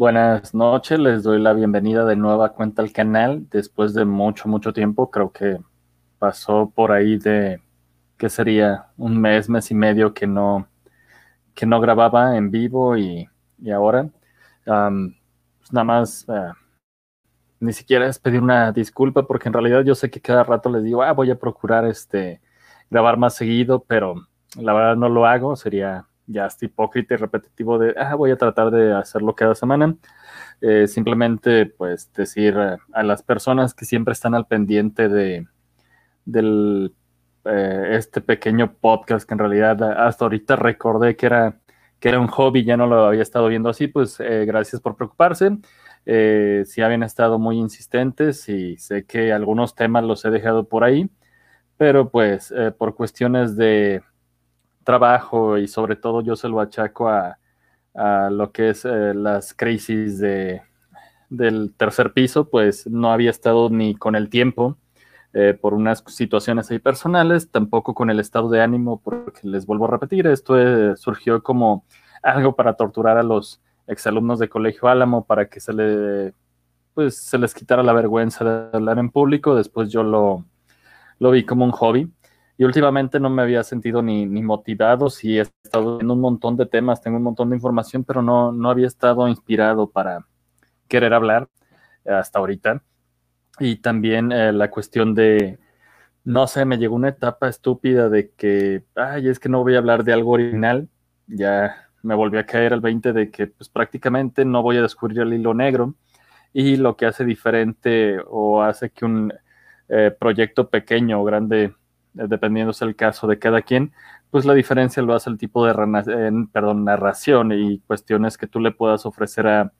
Buenas noches, les doy la bienvenida de nueva cuenta al canal después de mucho, mucho tiempo. Creo que pasó por ahí de, ¿qué sería? Un mes, mes y medio que no, que no grababa en vivo y, ahora. pues nada más, eh, ni siquiera es pedir una disculpa porque en realidad yo sé que cada rato les digo, ah, voy a procurar este, grabar más seguido, pero la verdad no lo hago, sería ya hasta hipócrita y repetitivo de, ah, voy a tratar de hacerlo cada semana. Eh, simplemente, pues, decir a las personas que siempre están al pendiente de del, eh, este pequeño podcast, que en realidad hasta ahorita recordé que era, que era un hobby, ya no lo había estado viendo así, pues eh, gracias por preocuparse. si habían estado muy insistentes y sé que algunos temas los he dejado por ahí, pero pues por cuestiones de trabajo y sobre todo yo se lo achaco a, lo que es eh, las crisis de, del tercer piso, pues no había estado ni con el tiempo eh, por unas situaciones ahí personales, tampoco con el estado de ánimo, porque les vuelvo a repetir, esto eh, surgió como algo para torturar a los exalumnos de Colegio Álamo para que se, le, pues, se les quitara la vergüenza de hablar en público, después yo lo, lo vi como un hobby y últimamente no me había sentido ni, motivado, sí he estado en un montón de temas, tengo un montón de información, pero no, no había estado inspirado para querer hablar hasta ahorita. Y también eh, la cuestión de, no sé, me llegó una etapa estúpida de que, ay, es que no voy a hablar de algo original, ya me volví a caer al 20 de que pues prácticamente no voy a descubrir el hilo negro y lo que hace diferente o hace que un eh, proyecto pequeño o grande eh, dependiendo el caso de cada quien, pues la diferencia lo hace el tipo de perdón, narración y cuestiones que tú le puedas ofrecer a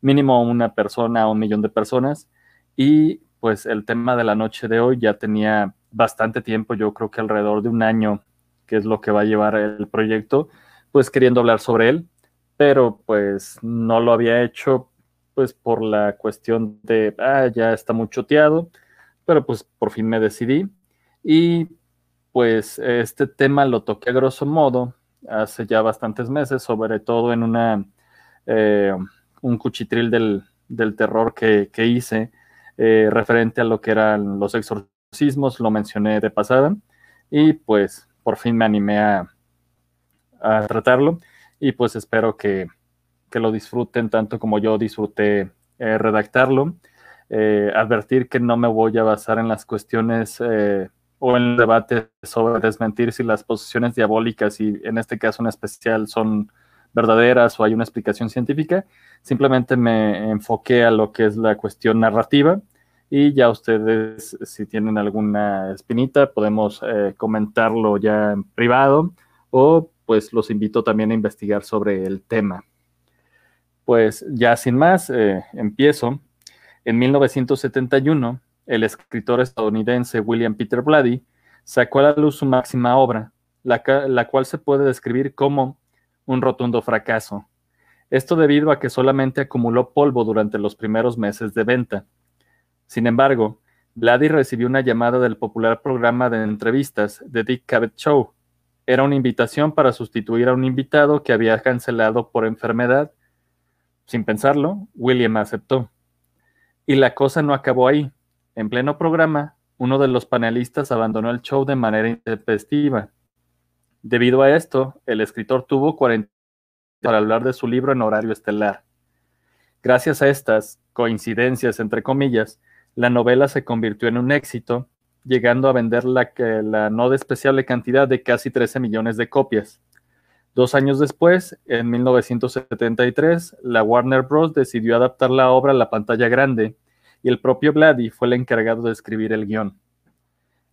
mínimo una persona, a un millón de personas. Y pues el tema de la noche de hoy ya tenía bastante tiempo, yo creo que alrededor de un año, que es lo que va a llevar el proyecto, pues queriendo hablar sobre él, pero pues no lo había hecho pues por la cuestión de, ah, ya está muy choteado, pero pues por fin me decidí y pues este tema lo toqué a grosso modo hace ya bastantes meses, sobre todo en una, eh, un cuchitril del, terror que, hice eh, referente a lo que eran los exorcismos, lo mencioné de pasada y pues por fin me animé a, tratarlo y pues espero que, lo disfruten tanto como yo disfruté eh, redactarlo. advertir que no me voy a basar en las cuestiones o en el debate sobre desmentir si las posiciones diabólicas y en este caso en especial son verdaderas o hay una explicación científica, simplemente me enfoqué a lo que es la cuestión narrativa y ya ustedes si tienen alguna espinita podemos eh, comentarlo ya en privado o pues los invito también a investigar sobre el tema. Pues ya sin más, eh, empiezo. En 1971, el escritor estadounidense William Peter Blatty sacó a la luz su máxima obra, la, cual se puede describir como un rotundo fracaso. Esto debido a que solamente acumuló polvo durante los primeros meses de venta. Sin embargo, Blatty recibió una llamada del popular programa de entrevistas The Dick Cavett Show. Era una invitación para sustituir a un invitado que había cancelado por enfermedad. Sin pensarlo, William aceptó. Y la cosa no acabó ahí. En pleno programa, uno de los panelistas abandonó el show de manera intempestiva. Debido a esto, el escritor tuvo 40 para hablar de su libro en horario estelar. Gracias a estas coincidencias, entre comillas, la novela se convirtió en un éxito, llegando a vender la, la no despreciable cantidad de casi 13 millones de copias. Dos años después, en 1973, la Warner Bros. decidió adaptar la obra a la pantalla grande y el propio Blatty fue el encargado de escribir el guion.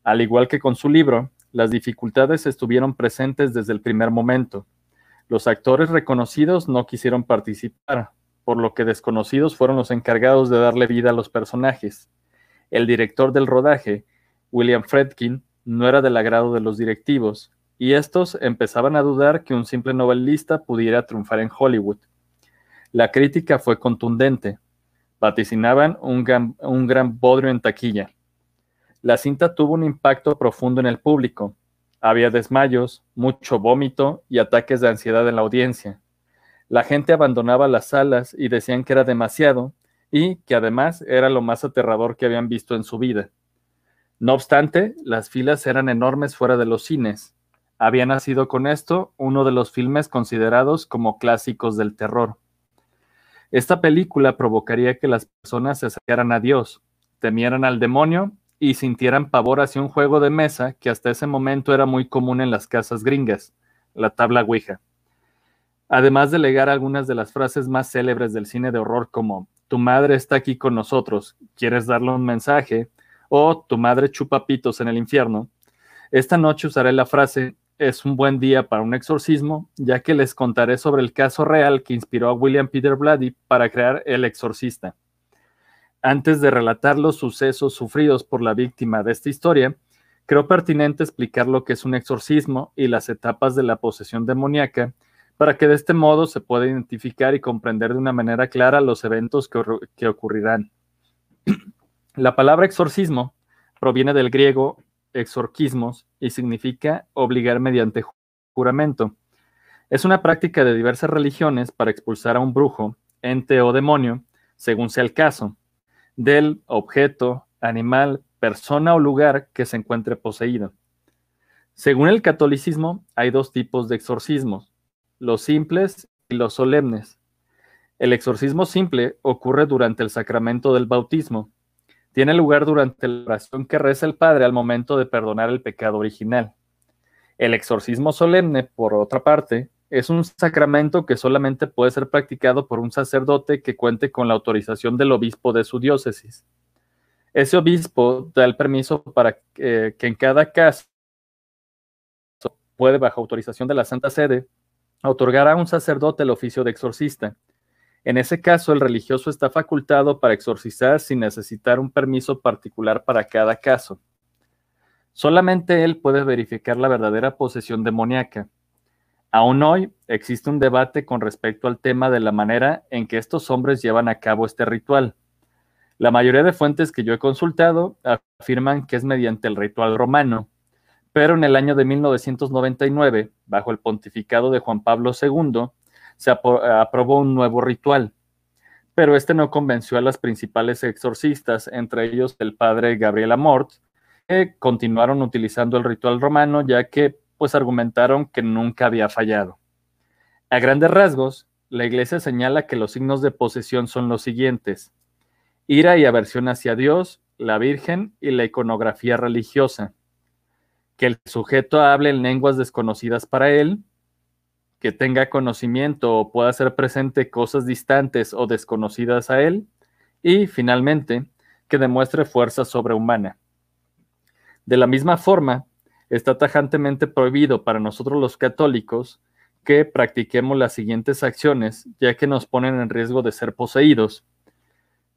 Al igual que con su libro, las dificultades estuvieron presentes desde el primer momento. Los actores reconocidos no quisieron participar, por lo que desconocidos fueron los encargados de darle vida a los personajes. El director del rodaje, William Fredkin, no era del agrado de los directivos, y estos empezaban a dudar que un simple novelista pudiera triunfar en Hollywood. La crítica fue contundente, vaticinaban un gran, un bodrio en taquilla. La cinta tuvo un impacto profundo en el público. Había desmayos, mucho vómito y ataques de ansiedad en la audiencia. La gente abandonaba las salas y decían que era demasiado y que además era lo más aterrador que habían visto en su vida. No obstante, las filas eran enormes fuera de los cines. Había nacido con esto uno de los filmes considerados como clásicos del terror. Esta película provocaría que las personas se acercaran a Dios, temieran al demonio y sintieran pavor hacia un juego de mesa que hasta ese momento era muy común en las casas gringas, la tabla Ouija. Además de legar algunas de las frases más célebres del cine de horror como Tu madre está aquí con nosotros, ¿quieres darle un mensaje? o Tu madre chupa pitos en el infierno, esta noche usaré la frase es un buen día para un exorcismo, ya que les contaré sobre el caso real que inspiró a William Peter Blatty para crear El Exorcista. Antes de relatar los sucesos sufridos por la víctima de esta historia, creo pertinente explicar lo que es un exorcismo y las etapas de la posesión demoníaca, para que de este modo se pueda identificar y comprender de una manera clara los eventos que, que ocurrirán. la palabra exorcismo proviene del griego exorquismos y significa obligar mediante juramento. Es una práctica de diversas religiones para expulsar a un brujo, ente o demonio, según sea el caso, del objeto, animal, persona o lugar que se encuentre poseído. Según el catolicismo, hay dos tipos de exorcismos, los simples y los solemnes. El exorcismo simple ocurre durante el sacramento del bautismo, tiene lugar durante la oración que reza el Padre al momento de perdonar el pecado original. El exorcismo solemne, por otra parte, es un sacramento que solamente puede ser practicado por un sacerdote que cuente con la autorización del obispo de su diócesis. Ese obispo da el permiso para que, en cada caso puede, bajo autorización de la Santa Sede, otorgar a un sacerdote el oficio de exorcista. En ese caso, el religioso está facultado para exorcizar sin necesitar un permiso particular para cada caso. Solamente él puede verificar la verdadera posesión demoníaca. Aún hoy existe un debate con respecto al tema de la manera en que estos hombres llevan a cabo este ritual. La mayoría de fuentes que yo he consultado afirman que es mediante el ritual romano, pero en el año de 1999, bajo el pontificado de Juan Pablo II, se aprobó un nuevo ritual, pero este no convenció a las principales exorcistas, entre ellos el padre Gabriel Amort, que continuaron utilizando el ritual romano ya que pues argumentaron que nunca había fallado. A grandes rasgos, la iglesia señala que los signos de posesión son los siguientes: ira y aversión hacia Dios, la Virgen y la iconografía religiosa. Que el sujeto hable en lenguas desconocidas para él, que tenga conocimiento o pueda hacer presente cosas distantes o desconocidas a él. Y finalmente, que demuestre fuerza sobrehumana. De la misma forma, está tajantemente prohibido para nosotros los católicos que practiquemos las siguientes acciones, ya que nos ponen en riesgo de ser poseídos.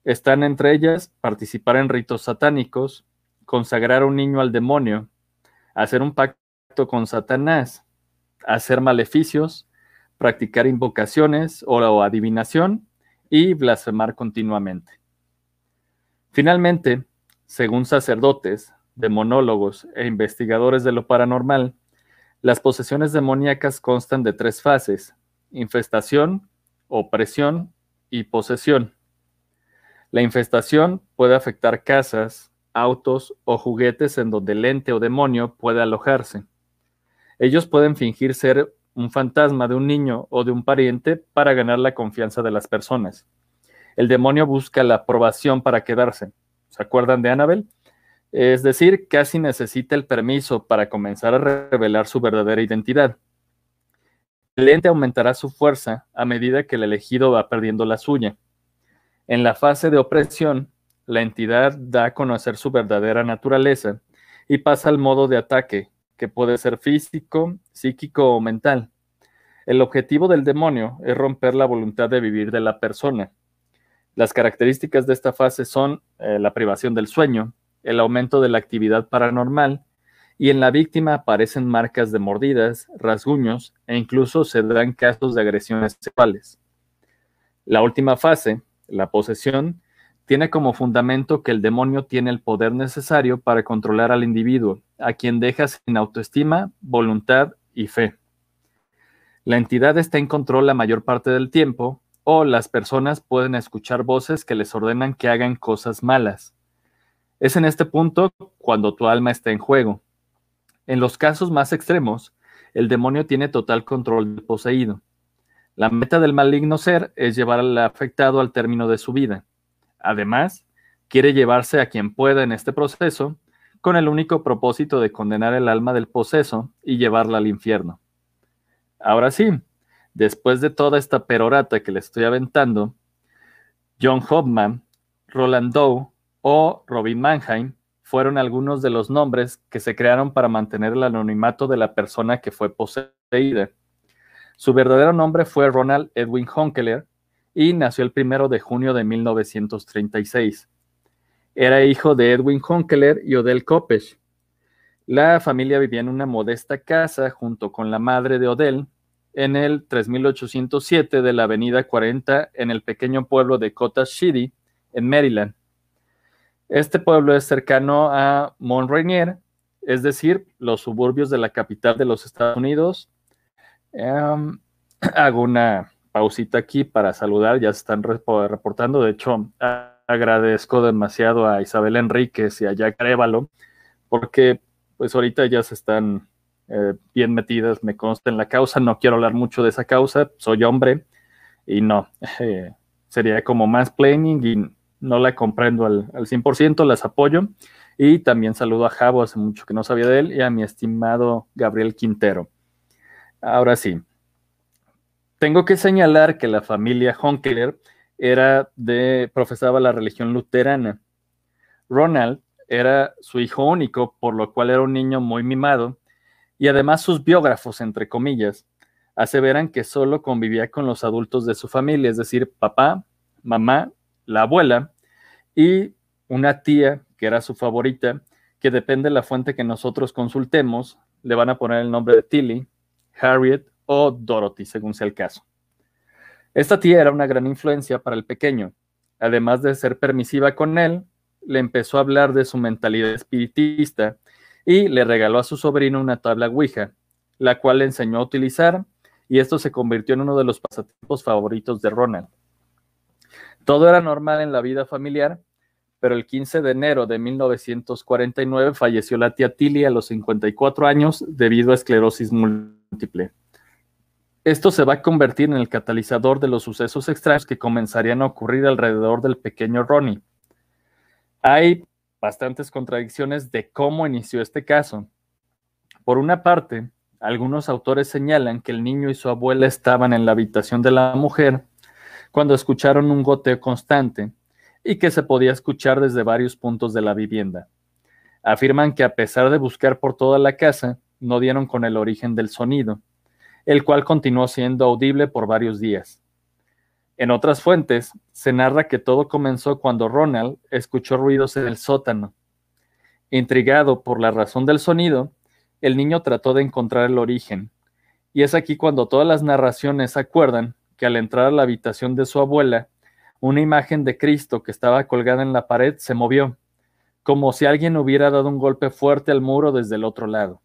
Están entre ellas participar en ritos satánicos, consagrar un niño al demonio, hacer un pacto con Satanás, hacer maleficios, practicar invocaciones o adivinación y blasfemar continuamente. Finalmente, según sacerdotes, demonólogos e investigadores de lo paranormal, las posesiones demoníacas constan de tres fases, infestación, opresión y posesión. La infestación puede afectar casas, autos o juguetes en donde el ente o demonio puede alojarse. Ellos pueden fingir ser un fantasma de un niño o de un pariente para ganar la confianza de las personas. El demonio busca la aprobación para quedarse. ¿Se acuerdan de Annabel? Es decir, casi necesita el permiso para comenzar a revelar su verdadera identidad. El ente aumentará su fuerza a medida que el elegido va perdiendo la suya. En la fase de opresión, la entidad da a conocer su verdadera naturaleza y pasa al modo de ataque, que puede ser físico, psíquico o mental. El objetivo del demonio es romper la voluntad de vivir de la persona. Las características de esta fase son eh, la privación del sueño, el aumento de la actividad paranormal, y en la víctima aparecen marcas de mordidas, rasguños e incluso se dan casos de agresiones sexuales. La última fase, la posesión, tiene como fundamento que el demonio tiene el poder necesario para controlar al individuo, a quien deja sin autoestima, voluntad y fe. La entidad está en control la mayor parte del tiempo o las personas pueden escuchar voces que les ordenan que hagan cosas malas. Es en este punto cuando tu alma está en juego. En los casos más extremos, el demonio tiene total control del poseído. La meta del maligno ser es llevar al afectado al término de su vida. Además, quiere llevarse a quien pueda en este proceso con el único propósito de condenar el alma del poseso y llevarla al infierno. Ahora sí, después de toda esta perorata que le estoy aventando, John Hoffman, Roland Doe o Robin Mannheim fueron algunos de los nombres que se crearon para mantener el anonimato de la persona que fue poseída. Su verdadero nombre fue Ronald Edwin Honkeler y nació el primero de junio de 1936. Era hijo de Edwin Honkeler y Odell Kopesh. La familia vivía en una modesta casa junto con la madre de Odell en el 3807 de la avenida 40 en el pequeño pueblo de Cottage City, en Maryland. Este pueblo es cercano a Mont Rainier, es decir, los suburbios de la capital de los Estados Unidos. Em, hago una pausita aquí para saludar, ya se están reportando. De hecho, agradezco demasiado a Isabel Enríquez y a Jack Arevalo, porque pues ahorita ya se están eh, bien metidas, me consta en la causa. No quiero hablar mucho de esa causa, soy hombre y no, eh, sería como más planning y no la comprendo al, al 100%, las apoyo. Y también saludo a Javo, hace mucho que no sabía de él, y a mi estimado Gabriel Quintero. Ahora sí, tengo que señalar que la familia Honkeler era de, profesaba la religión luterana. Ronald era su hijo único, por lo cual era un niño muy mimado, y además sus biógrafos, entre comillas, aseveran que solo convivía con los adultos de su familia, es decir, papá, mamá, la abuela y una tía que era su favorita, que depende de la fuente que nosotros consultemos, le van a poner el nombre de Tilly, Harriet o Dorothy, según sea el caso. Esta tía era una gran influencia para el pequeño. Además de ser permisiva con él, le empezó a hablar de su mentalidad espiritista y le regaló a su sobrino una tabla Ouija, la cual le enseñó a utilizar y esto se convirtió en uno de los pasatiempos favoritos de Ronald. Todo era normal en la vida familiar, pero el 15 de enero de 1949 falleció la tía Tilly a los 54 años debido a esclerosis múltiple. Esto se va a convertir en el catalizador de los sucesos extraños que comenzarían a ocurrir alrededor del pequeño Ronnie. Hay bastantes contradicciones de cómo inició este caso. Por una parte, algunos autores señalan que el niño y su abuela estaban en la habitación de la mujer cuando escucharon un goteo constante y que se podía escuchar desde varios puntos de la vivienda. Afirman que a pesar de buscar por toda la casa, no dieron con el origen del sonido, el cual continuó siendo audible por varios días. En otras fuentes, se narra que todo comenzó cuando Ronald escuchó ruidos en el sótano. Intrigado por la razón del sonido, el niño trató de encontrar el origen, y es aquí cuando todas las narraciones acuerdan que al entrar a la habitación de su abuela, una imagen de Cristo que estaba colgada en la pared se movió, como si alguien hubiera dado un golpe fuerte al muro desde el otro lado.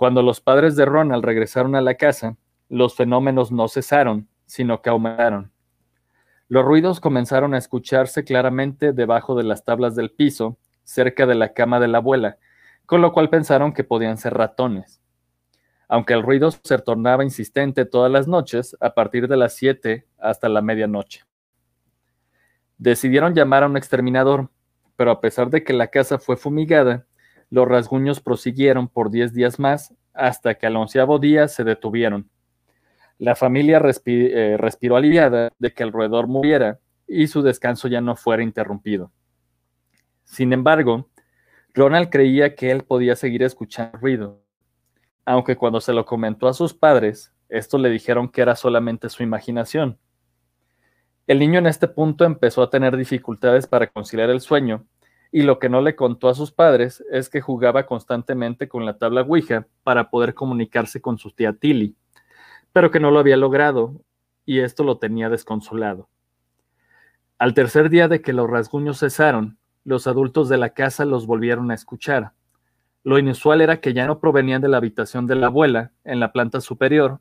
Cuando los padres de Ronald regresaron a la casa, los fenómenos no cesaron, sino que aumentaron. Los ruidos comenzaron a escucharse claramente debajo de las tablas del piso, cerca de la cama de la abuela, con lo cual pensaron que podían ser ratones. Aunque el ruido se tornaba insistente todas las noches, a partir de las 7 hasta la medianoche. Decidieron llamar a un exterminador, pero a pesar de que la casa fue fumigada, los rasguños prosiguieron por 10 días más hasta que al onceavo día se detuvieron. La familia eh, respiró aliviada de que el roedor muriera y su descanso ya no fuera interrumpido. Sin embargo, Ronald creía que él podía seguir escuchando ruido, aunque cuando se lo comentó a sus padres, estos le dijeron que era solamente su imaginación. El niño en este punto empezó a tener dificultades para conciliar el sueño, y lo que no le contó a sus padres es que jugaba constantemente con la tabla Ouija para poder comunicarse con su tía Tilly pero que no lo había logrado, y esto lo tenía desconsolado. Al tercer día de que los rasguños cesaron, los adultos de la casa los volvieron a escuchar. Lo inusual era que ya no provenían de la habitación de la abuela, en la planta superior,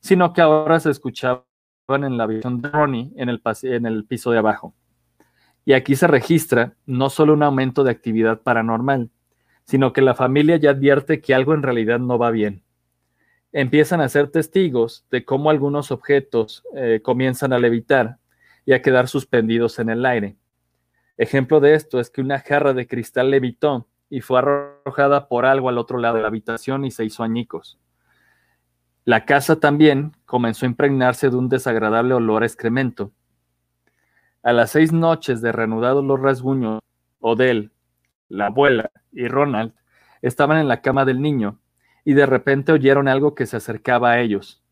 sino que ahora se escuchaban en la habitación de Ronnie en el, en el piso de abajo. Y aquí se registra no solo un aumento de actividad paranormal, sino que la familia ya advierte que algo en realidad no va bien. Empiezan a ser testigos de cómo algunos objetos eh, comienzan a levitar y a quedar suspendidos en el aire. Ejemplo de esto es que una jarra de cristal levitó y fue arrojada por algo al otro lado de la habitación y se hizo añicos. La casa también comenzó a impregnarse de un desagradable olor a excremento. A las seis noches de reanudados los rasguños, Odell, la abuela y Ronald estaban en la cama del niño y de repente oyeron algo que se acercaba a ellos.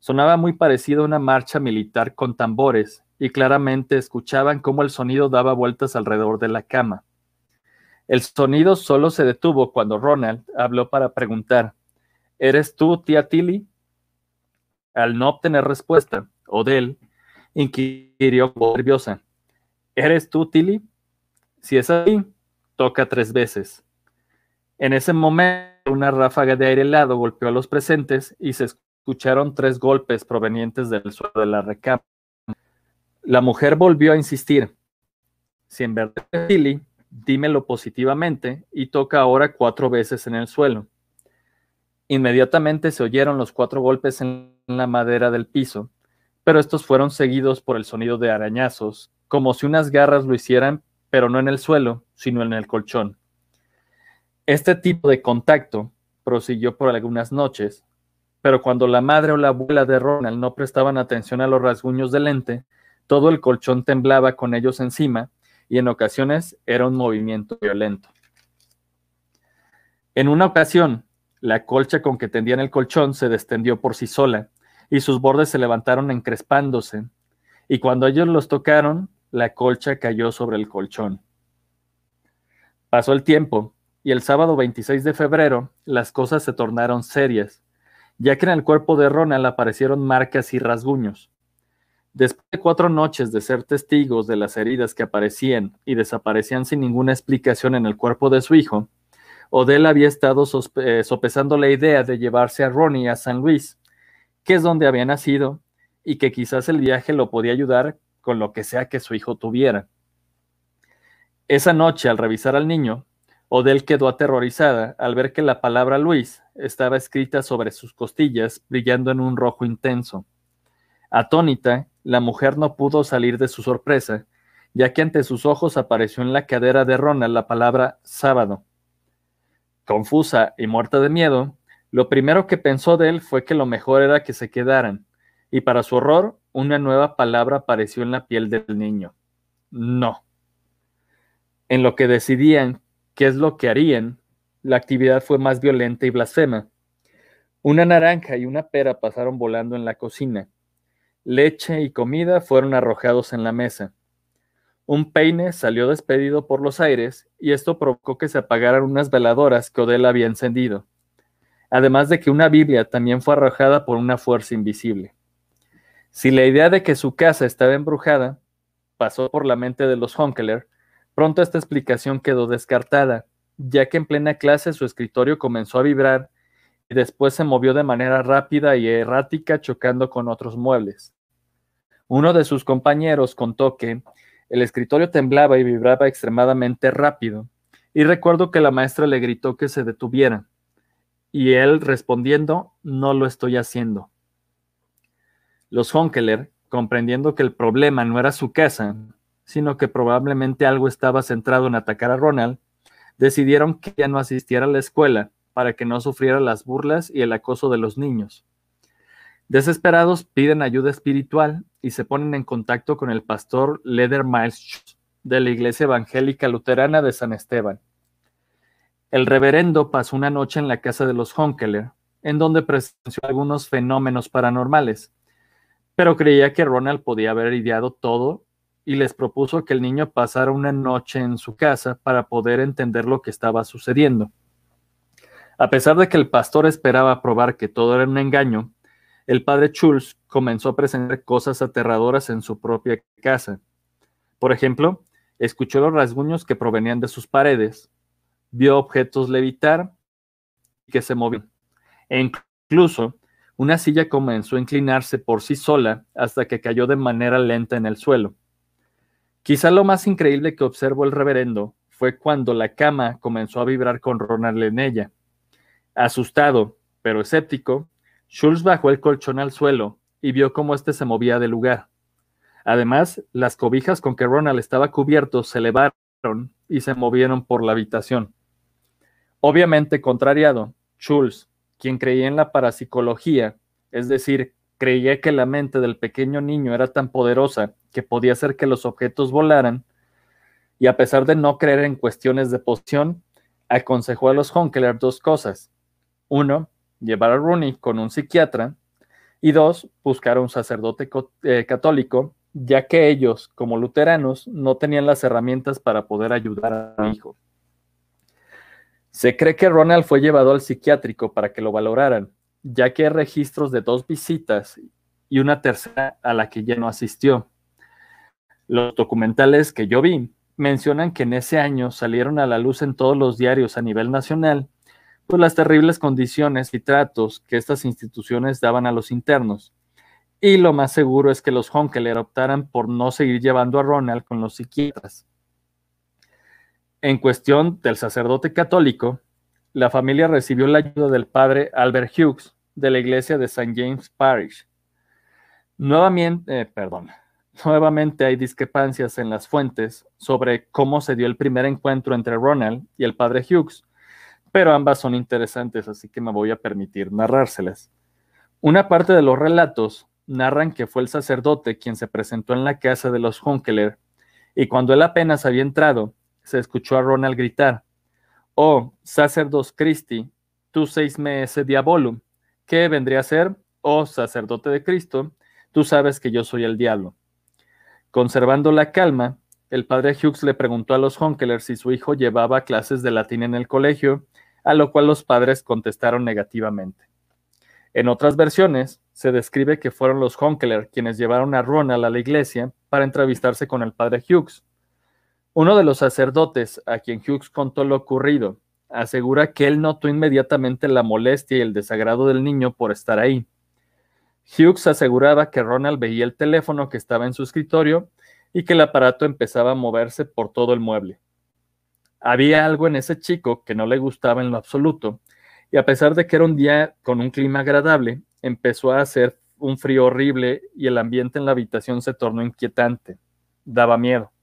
Sonaba muy parecido a una marcha militar con tambores y claramente escuchaban cómo el sonido daba vueltas alrededor de la cama. El sonido solo se detuvo cuando Ronald habló para preguntar, ¿Eres tú, tía Tilly? Al no obtener respuesta, Odell inquirió nerviosa, ¿Eres tú, Tilly? Si es así, toca tres veces. En ese momento, una ráfaga de aire helado golpeó a los presentes y se escucharon tres golpes provenientes del suelo de la recámara. La mujer volvió a insistir. Si en verdad es Tilly, dímelo positivamente y toca ahora cuatro veces en el suelo. Inmediatamente se oyeron los cuatro golpes en la madera del piso, pero estos fueron seguidos por el sonido de arañazos, como si unas garras lo hicieran, pero no en el suelo, sino en el colchón. Este tipo de contacto prosiguió por algunas noches, pero cuando la madre o la abuela de Ronald no prestaban atención a los rasguños del lente, todo el colchón temblaba con ellos encima y en ocasiones era un movimiento violento. En una ocasión, la colcha con que tendían el colchón se descendió por sí sola y sus bordes se levantaron encrespándose, y cuando ellos los tocaron, la colcha cayó sobre el colchón. Pasó el tiempo, y el sábado 26 de febrero las cosas se tornaron serias, ya que en el cuerpo de Ronald aparecieron marcas y rasguños. Después de cuatro noches de ser testigos de las heridas que aparecían y desaparecían sin ninguna explicación en el cuerpo de su hijo, Odell había estado eh, sopesando la idea de llevarse a Ronnie a San Luis, que es donde había nacido, y que quizás el viaje lo podía ayudar con lo que sea que su hijo tuviera. Esa noche, al revisar al niño, Odell quedó aterrorizada al ver que la palabra Luis estaba escrita sobre sus costillas, brillando en un rojo intenso. Atónita, la mujer no pudo salir de su sorpresa, ya que ante sus ojos apareció en la cadera de Ronald la palabra sábado. Confusa y muerta de miedo, lo primero que pensó de él fue que lo mejor era que se quedaran, y para su horror, una nueva palabra apareció en la piel del niño. No. En lo que decidían qué es lo que harían, la actividad fue más violenta y blasfema. Una naranja y una pera pasaron volando en la cocina. Leche y comida fueron arrojados en la mesa. Un peine salió despedido por los aires y esto provocó que se apagaran unas veladoras que Odell había encendido. Además de que una Biblia también fue arrojada por una fuerza invisible. Si la idea de que su casa estaba embrujada pasó por la mente de los Honkeler, pronto esta explicación quedó descartada, ya que en plena clase su escritorio comenzó a vibrar y después se movió de manera rápida y errática chocando con otros muebles. Uno de sus compañeros contó que el escritorio temblaba y vibraba extremadamente rápido, y recuerdo que la maestra le gritó que se detuviera, y él respondiendo, no lo estoy haciendo. Los Honkeler, comprendiendo que el problema no era su casa, sino que probablemente algo estaba centrado en atacar a Ronald, decidieron que ya no asistiera a la escuela para que no sufriera las burlas y el acoso de los niños. Desesperados piden ayuda espiritual y se ponen en contacto con el pastor Leder Miles de la Iglesia Evangélica Luterana de San Esteban. El reverendo pasó una noche en la casa de los Honkeler, en donde presenció algunos fenómenos paranormales, pero creía que Ronald podía haber ideado todo y les propuso que el niño pasara una noche en su casa para poder entender lo que estaba sucediendo. A pesar de que el pastor esperaba probar que todo era un engaño, el padre Schulz comenzó a presentar cosas aterradoras en su propia casa. Por ejemplo, escuchó los rasguños que provenían de sus paredes, vio objetos levitar y que se movían, e incluso una silla comenzó a inclinarse por sí sola hasta que cayó de manera lenta en el suelo. Quizá lo más increíble que observó el reverendo fue cuando la cama comenzó a vibrar con Ronald en ella. Asustado, pero escéptico, Schultz bajó el colchón al suelo y vio cómo éste se movía de lugar. Además, las cobijas con que Ronald estaba cubierto se elevaron y se movieron por la habitación. Obviamente, contrariado, Schultz, quien creía en la parapsicología, es decir, creía que la mente del pequeño niño era tan poderosa que podía hacer que los objetos volaran, y a pesar de no creer en cuestiones de posición, aconsejó a los Honkeler dos cosas. Uno, llevar a Rooney con un psiquiatra, y dos, buscar a un sacerdote eh, católico, ya que ellos, como luteranos, no tenían las herramientas para poder ayudar a su hijo. Se cree que Ronald fue llevado al psiquiátrico para que lo valoraran, ya que hay registros de dos visitas y una tercera a la que ya no asistió. Los documentales que yo vi mencionan que en ese año salieron a la luz en todos los diarios a nivel nacional pues las terribles condiciones y tratos que estas instituciones daban a los internos. Y lo más seguro es que los Honkeler optaran por no seguir llevando a Ronald con los psiquiatras. En cuestión del sacerdote católico, la familia recibió la ayuda del padre Albert Hughes de la iglesia de St. James Parish. Nuevamente, eh, perdón, nuevamente hay discrepancias en las fuentes sobre cómo se dio el primer encuentro entre Ronald y el padre Hughes, pero ambas son interesantes, así que me voy a permitir narrárselas. Una parte de los relatos narran que fue el sacerdote quien se presentó en la casa de los Honkeler, y cuando él apenas había entrado, se escuchó a Ronald gritar, Oh, sacerdos Christi, tú seis ese diabolum, ¿qué vendría a ser? Oh, sacerdote de Cristo, tú sabes que yo soy el diablo. Conservando la calma, el padre Hughes le preguntó a los Honkeler si su hijo llevaba clases de latín en el colegio, a lo cual los padres contestaron negativamente. En otras versiones, se describe que fueron los Honkeler quienes llevaron a Ronald a la iglesia para entrevistarse con el padre Hughes. Uno de los sacerdotes a quien Hughes contó lo ocurrido asegura que él notó inmediatamente la molestia y el desagrado del niño por estar ahí. Hughes aseguraba que Ronald veía el teléfono que estaba en su escritorio y que el aparato empezaba a moverse por todo el mueble. Había algo en ese chico que no le gustaba en lo absoluto, y a pesar de que era un día con un clima agradable, empezó a hacer un frío horrible y el ambiente en la habitación se tornó inquietante. Daba miedo.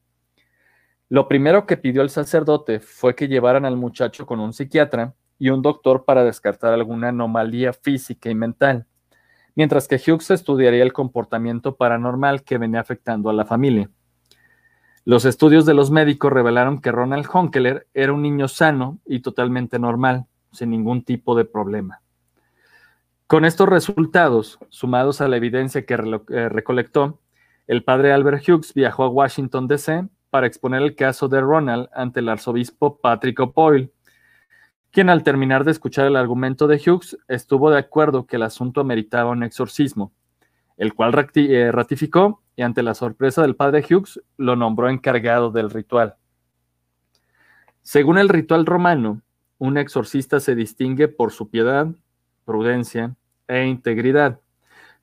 Lo primero que pidió el sacerdote fue que llevaran al muchacho con un psiquiatra y un doctor para descartar alguna anomalía física y mental, mientras que Hughes estudiaría el comportamiento paranormal que venía afectando a la familia. Los estudios de los médicos revelaron que Ronald Honkeler era un niño sano y totalmente normal, sin ningún tipo de problema. Con estos resultados, sumados a la evidencia que eh, recolectó, el padre Albert Hughes viajó a Washington, D.C para exponer el caso de Ronald ante el arzobispo Patrick O'Poyle, quien al terminar de escuchar el argumento de Hughes estuvo de acuerdo que el asunto meritaba un exorcismo, el cual eh, ratificó y ante la sorpresa del padre Hughes lo nombró encargado del ritual. Según el ritual romano, un exorcista se distingue por su piedad, prudencia e integridad,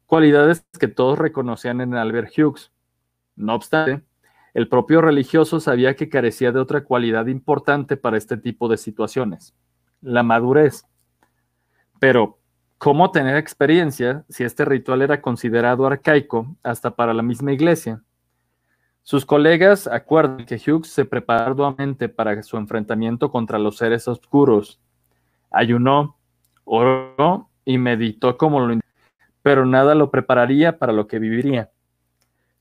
cualidades que todos reconocían en Albert Hughes. No obstante, el propio religioso sabía que carecía de otra cualidad importante para este tipo de situaciones, la madurez. Pero, ¿cómo tener experiencia si este ritual era considerado arcaico hasta para la misma iglesia? Sus colegas acuerdan que Hughes se preparó arduamente para su enfrentamiento contra los seres oscuros. Ayunó, oró y meditó como lo pero nada lo prepararía para lo que viviría.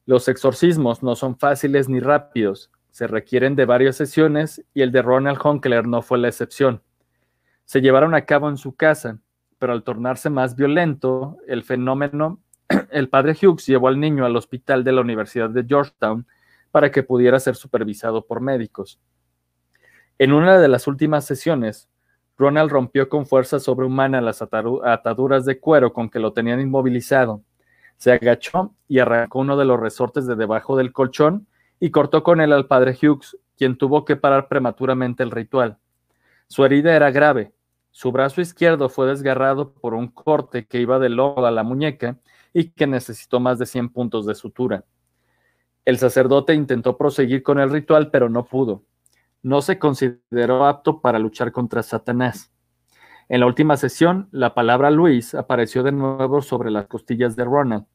Los exorcismos no son fáciles ni rápidos, se requieren de varias sesiones y el de Ronald Honkler no fue la excepción. Se llevaron a cabo en su casa, pero al tornarse más violento el fenómeno, el padre Hughes llevó al niño al hospital de la Universidad de Georgetown para que pudiera ser supervisado por médicos. En una de las últimas sesiones, Ronald rompió con fuerza sobrehumana las ataduras de cuero con que lo tenían inmovilizado se agachó y arrancó uno de los resortes de debajo del colchón y cortó con él al padre Hughes, quien tuvo que parar prematuramente el ritual. Su herida era grave, Su brazo izquierdo fue desgarrado por un corte que iba del lodo a la muñeca y que necesitó más de 100 puntos de sutura. El sacerdote intentó proseguir con el ritual, pero no pudo. No se consideró apto para luchar contra Satanás. En la última sesión, la palabra Luis apareció de nuevo sobre las costillas de Ronald.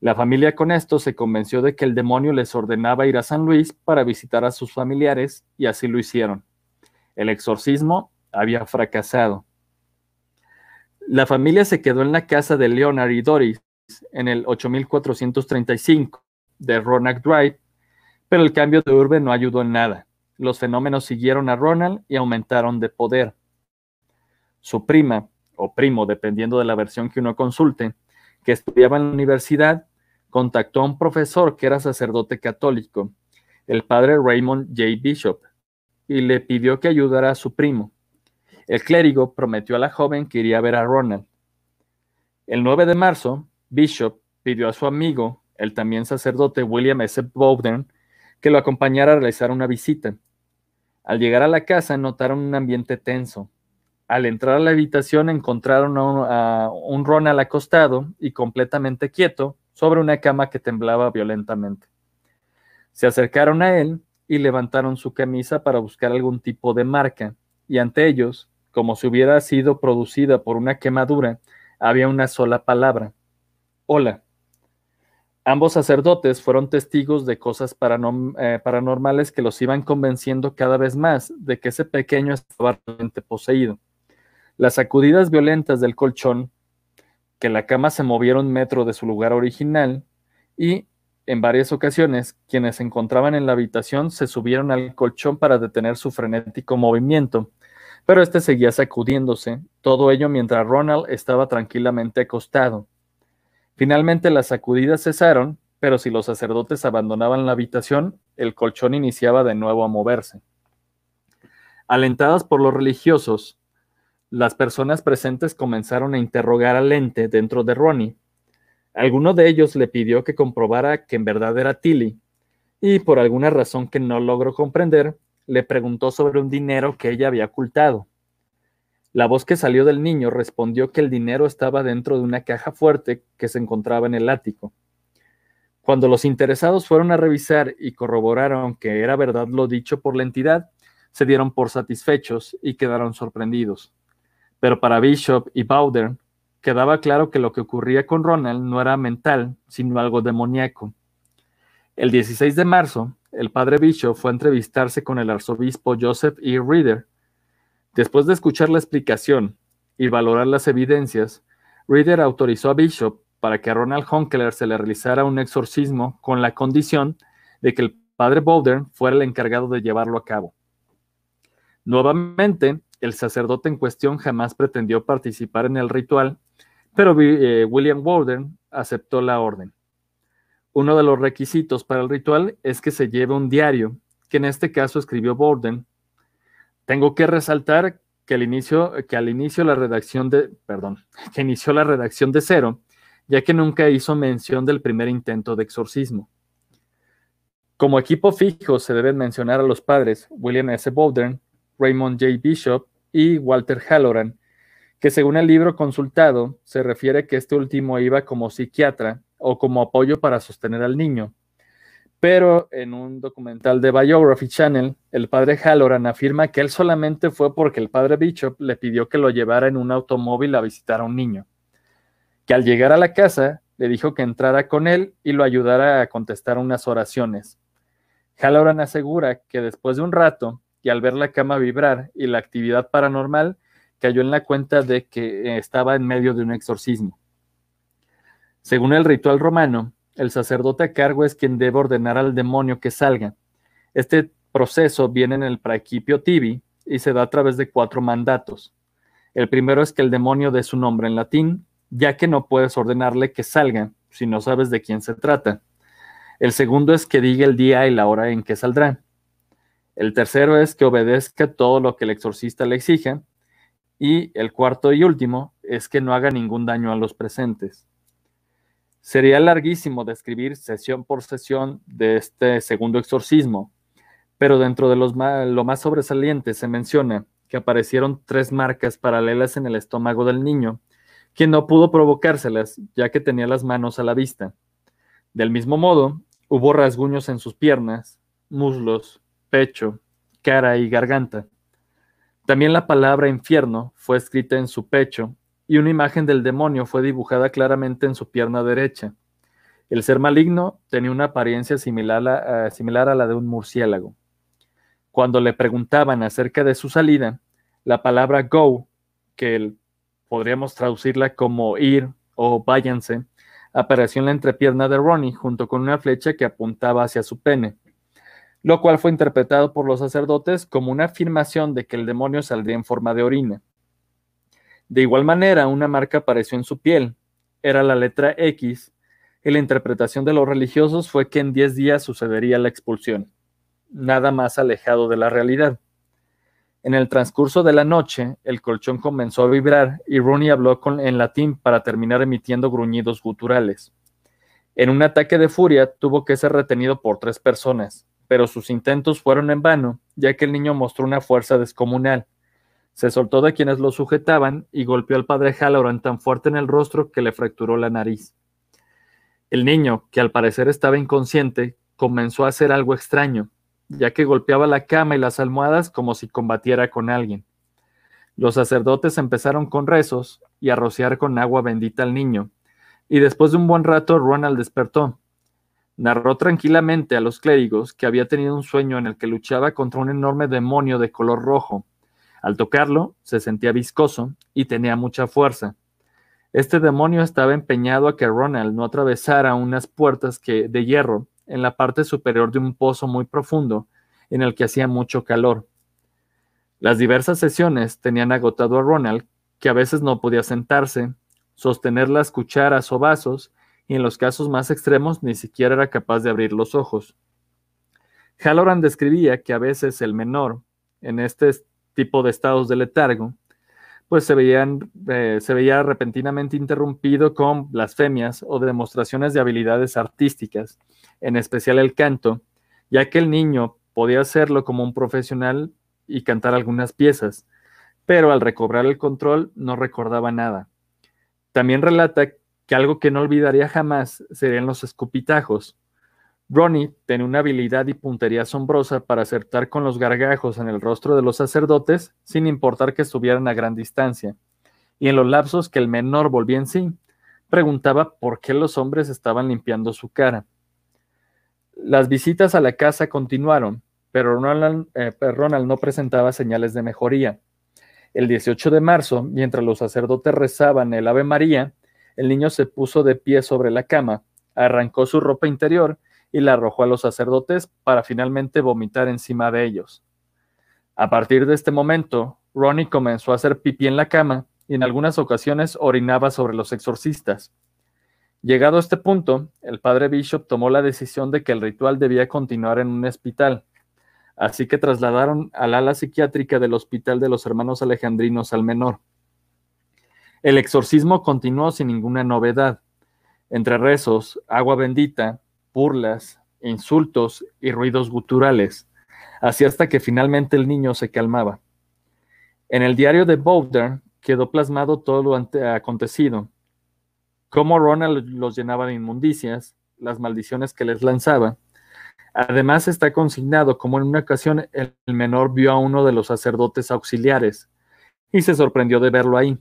La familia con esto se convenció de que el demonio les ordenaba ir a San Luis para visitar a sus familiares y así lo hicieron. El exorcismo había fracasado. La familia se quedó en la casa de Leonard y Doris en el 8435 de Ronak Drive, pero el cambio de urbe no ayudó en nada. Los fenómenos siguieron a Ronald y aumentaron de poder. Su prima, o primo, dependiendo de la versión que uno consulte, que estudiaba en la universidad, contactó a un profesor que era sacerdote católico, el padre Raymond J. Bishop, y le pidió que ayudara a su primo. El clérigo prometió a la joven que iría a ver a Ronald. El 9 de marzo, Bishop pidió a su amigo, el también sacerdote William S. Bowden, que lo acompañara a realizar una visita. Al llegar a la casa notaron un ambiente tenso. Al entrar a la habitación encontraron a un, Ronald acostado y completamente quieto sobre una cama que temblaba violentamente. Se acercaron a él y levantaron su camisa para buscar algún tipo de marca, y ante ellos, como si hubiera sido producida por una quemadura, había una sola palabra, hola. Ambos sacerdotes fueron testigos de cosas eh, paranormales que los iban convenciendo cada vez más de que ese pequeño estaba realmente poseído. Las sacudidas violentas del colchón, que la cama se moviera un metro de su lugar original y, en varias ocasiones, quienes se encontraban en la habitación se subieron al colchón para detener su frenético movimiento, pero este seguía sacudiéndose, todo ello mientras Ronald estaba tranquilamente acostado Finalmente las sacudidas cesaron, pero si los sacerdotes abandonaban la habitación, el colchón iniciaba de nuevo a moverse. Alentadas por los religiosos, las personas presentes comenzaron a interrogar al ente dentro de Ronnie. Alguno de ellos le pidió que comprobara que en verdad era Tilly, y por alguna razón que no logró comprender, le preguntó sobre un dinero que ella había ocultado. La voz que salió del niño respondió que el dinero estaba dentro de una caja fuerte que se encontraba en el ático. Cuando los interesados fueron a revisar y corroboraron que era verdad lo dicho por la entidad, se dieron por satisfechos y quedaron sorprendidos. Pero para Bishop y Bowder quedaba claro que lo que ocurría con Ronald no era mental, sino algo demoníaco. El 16 de marzo, el padre Bishop fue a entrevistarse con el arzobispo Joseph E. Reader, Después de escuchar la explicación y valorar las evidencias, Reader autorizó a Bishop para que a Ronald Honkler se le realizara un exorcismo con la condición de que el padre Bowden fuera el encargado de llevarlo a cabo. Nuevamente, el sacerdote en cuestión jamás pretendió participar en el ritual, pero eh, William Bowden aceptó la orden. Uno de los requisitos para el ritual es que se lleve un diario, que en este caso escribió Bowden tengo que resaltar que al inicio, que al inicio la redacción de, perdón, que inició la redacción de cero, ya que nunca hizo mención del primer intento de exorcismo. Como equipo fijo se deben mencionar a los padres William S. Bowden, Raymond J. Bishop y Walter Halloran, que según el libro consultado se refiere que este último iba como psiquiatra o como apoyo para sostener al niño, pero en un documental de Biography Channel, el padre Halloran afirma que él solamente fue porque el padre Bishop le pidió que lo llevara en un automóvil a visitar a un niño, que al llegar a la casa le dijo que entrara con él y lo ayudara a contestar unas oraciones. Halloran asegura que después de un rato y al ver la cama vibrar y la actividad paranormal, cayó en la cuenta de que estaba en medio de un exorcismo. Según el ritual romano, el sacerdote a cargo es quien debe ordenar al demonio que salga. Este proceso viene en el praequipio tibi y se da a través de cuatro mandatos. El primero es que el demonio dé su nombre en latín, ya que no puedes ordenarle que salga si no sabes de quién se trata. El segundo es que diga el día y la hora en que saldrá. El tercero es que obedezca todo lo que el exorcista le exija. Y el cuarto y último es que no haga ningún daño a los presentes. Sería larguísimo describir sesión por sesión de este segundo exorcismo, pero dentro de los lo más sobresaliente se menciona que aparecieron tres marcas paralelas en el estómago del niño, quien no pudo provocárselas, ya que tenía las manos a la vista. Del mismo modo, hubo rasguños en sus piernas, muslos, pecho, cara y garganta. También la palabra infierno fue escrita en su pecho y una imagen del demonio fue dibujada claramente en su pierna derecha. El ser maligno tenía una apariencia similar a, similar a la de un murciélago. Cuando le preguntaban acerca de su salida, la palabra go, que podríamos traducirla como ir o váyanse, apareció en la entrepierna de Ronnie junto con una flecha que apuntaba hacia su pene lo cual fue interpretado por los sacerdotes como una afirmación de que el demonio saldría en forma de orina. De igual manera, una marca apareció en su piel, era la letra X, y la interpretación de los religiosos fue que en 10 días sucedería la expulsión, nada más alejado de la realidad. En el transcurso de la noche, el colchón comenzó a vibrar y Rooney habló en latín para terminar emitiendo gruñidos guturales. En un ataque de furia tuvo que ser retenido por tres personas, pero sus intentos fueron en vano, ya que el niño mostró una fuerza descomunal. Se soltó de quienes lo sujetaban y golpeó al padre Halloran tan fuerte en el rostro que le fracturó la nariz. El niño, que al parecer estaba inconsciente, comenzó a hacer algo extraño, ya que golpeaba la cama y las almohadas como si combatiera con alguien. Los sacerdotes empezaron con rezos y a rociar con agua bendita al niño, y después de un buen rato Ronald despertó, Narró tranquilamente a los clérigos que había tenido un sueño en el que luchaba contra un enorme demonio de color rojo. Al tocarlo, se sentía viscoso y tenía mucha fuerza. Este demonio estaba empeñado a que Ronald no atravesara unas puertas que, de hierro en la parte superior de un pozo muy profundo en el que hacía mucho calor. Las diversas sesiones tenían agotado a Ronald, que a veces no podía sentarse, sostener las cucharas o vasos y en los casos más extremos ni siquiera era capaz de abrir los ojos. Halloran describía que a veces el menor, en este tipo de estados de letargo, pues se, veían, eh, se veía repentinamente interrumpido con blasfemias o demostraciones de habilidades artísticas, en especial el canto, ya que el niño podía hacerlo como un profesional y cantar algunas piezas, pero al recobrar el control no recordaba nada. También relata que algo que no olvidaría jamás serían los escupitajos. Ronnie tenía una habilidad y puntería asombrosa para acertar con los gargajos en el rostro de los sacerdotes sin importar que estuvieran a gran distancia, y en los lapsos que el menor volvía en sí, preguntaba por qué los hombres estaban limpiando su cara. Las visitas a la casa continuaron, pero Ronald, eh, Ronald no presentaba señales de mejoría. El 18 de marzo, mientras los sacerdotes rezaban el Ave María, el niño se puso de pie sobre la cama, arrancó su ropa interior y la arrojó a los sacerdotes para finalmente vomitar encima de ellos. A partir de este momento, Ronnie comenzó a hacer pipí en la cama y en algunas ocasiones orinaba sobre los exorcistas. Llegado a este punto, el padre Bishop tomó la decisión de que el ritual debía continuar en un hospital, así que trasladaron al ala psiquiátrica del Hospital de los Hermanos Alejandrinos al menor. El exorcismo continuó sin ninguna novedad. Entre rezos, agua bendita, burlas, insultos y ruidos guturales, así hasta que finalmente el niño se calmaba. En el diario de Boulder quedó plasmado todo lo acontecido, cómo Ronald los llenaba de inmundicias, las maldiciones que les lanzaba. Además está consignado como en una ocasión el menor vio a uno de los sacerdotes auxiliares y se sorprendió de verlo ahí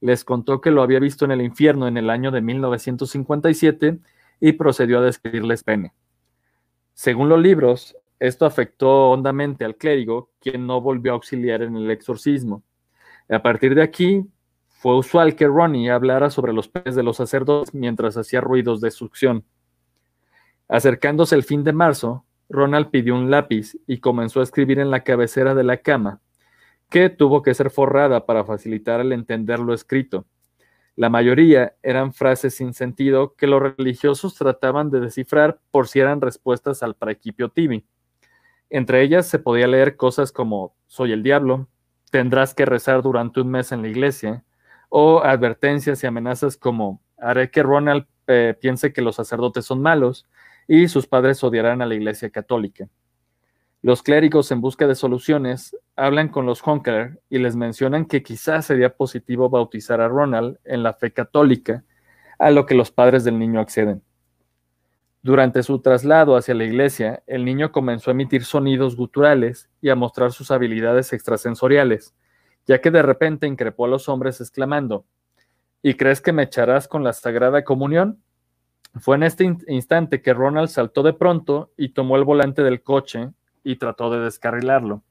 les contó que lo había visto en el infierno en el año de 1957 y procedió a describirles pene. Según los libros, esto afectó hondamente al clérigo, quien no volvió a auxiliar en el exorcismo. A partir de aquí, fue usual que Ronnie hablara sobre los penes de los sacerdotes mientras hacía ruidos de succión. Acercándose el fin de marzo, Ronald pidió un lápiz y comenzó a escribir en la cabecera de la cama, que tuvo que ser forrada para facilitar el entender lo escrito. La mayoría eran frases sin sentido que los religiosos trataban de descifrar por si eran respuestas al praequipio tibi. Entre ellas se podía leer cosas como soy el diablo, tendrás que rezar durante un mes en la iglesia, o advertencias y amenazas como haré que Ronald eh, piense que los sacerdotes son malos y sus padres odiarán a la iglesia católica. Los clérigos en busca de soluciones hablan con los Honker y les mencionan que quizás sería positivo bautizar a Ronald en la fe católica, a lo que los padres del niño acceden. Durante su traslado hacia la iglesia, el niño comenzó a emitir sonidos guturales y a mostrar sus habilidades extrasensoriales, ya que de repente increpó a los hombres exclamando, ¿Y crees que me echarás con la Sagrada Comunión? Fue en este instante que Ronald saltó de pronto y tomó el volante del coche y trató de descarrilarlo.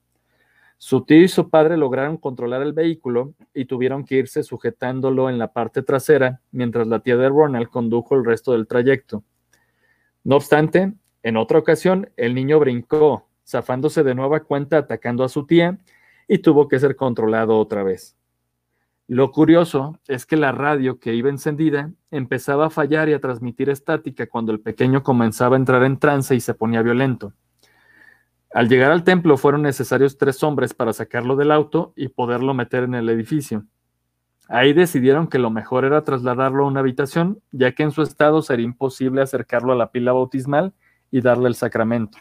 Su tío y su padre lograron controlar el vehículo y tuvieron que irse sujetándolo en la parte trasera mientras la tía de Ronald condujo el resto del trayecto. No obstante, en otra ocasión, el niño brincó, zafándose de nueva cuenta atacando a su tía y tuvo que ser controlado otra vez. Lo curioso es que la radio que iba encendida empezaba a fallar y a transmitir estática cuando el pequeño comenzaba a entrar en trance y se ponía violento. Al llegar al templo fueron necesarios tres hombres para sacarlo del auto y poderlo meter en el edificio. Ahí decidieron que lo mejor era trasladarlo a una habitación, ya que en su estado sería imposible acercarlo a la pila bautismal y darle el sacramento.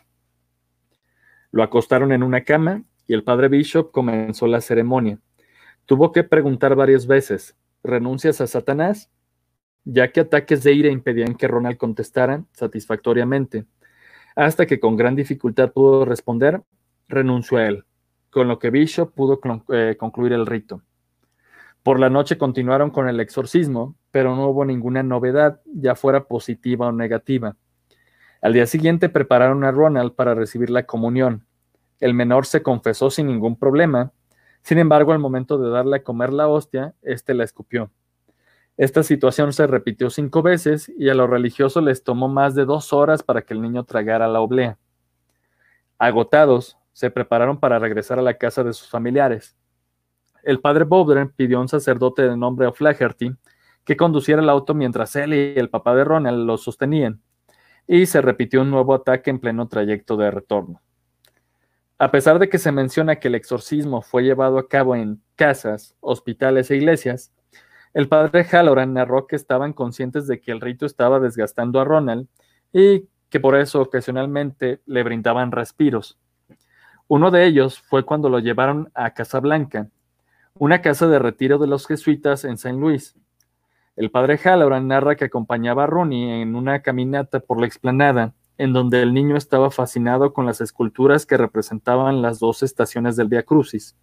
Lo acostaron en una cama y el padre Bishop comenzó la ceremonia. Tuvo que preguntar varias veces, ¿renuncias a Satanás? Ya que ataques de ira impedían que Ronald contestara satisfactoriamente, hasta que con gran dificultad pudo responder, renunció a él, con lo que Bishop pudo eh, concluir el rito. Por la noche continuaron con el exorcismo, pero no hubo ninguna novedad, ya fuera positiva o negativa. Al día siguiente prepararon a Ronald para recibir la comunión. El menor se confesó sin ningún problema, sin embargo, al momento de darle a comer la hostia, éste la escupió. Esta situación se repitió cinco veces y a los religiosos les tomó más de dos horas para que el niño tragara la oblea. Agotados, se prepararon para regresar a la casa de sus familiares el padre Bowden pidió a un sacerdote de nombre O'Flaherty que conduciera el auto mientras él y el papá de Ronald lo sostenían, y se repitió un nuevo ataque en pleno trayecto de retorno. A pesar de que se menciona que el exorcismo fue llevado a cabo en casas, hospitales e iglesias, el padre Halloran narró que estaban conscientes de que el rito estaba desgastando a Ronald y que por eso ocasionalmente le brindaban respiros. Uno de ellos fue cuando lo llevaron a Casablanca, una casa de retiro de los jesuitas en Saint Louis. El padre Halloran narra que acompañaba a Ronnie en una caminata por la explanada, en donde el niño estaba fascinado con las esculturas que representaban las dos estaciones del Via Crucis.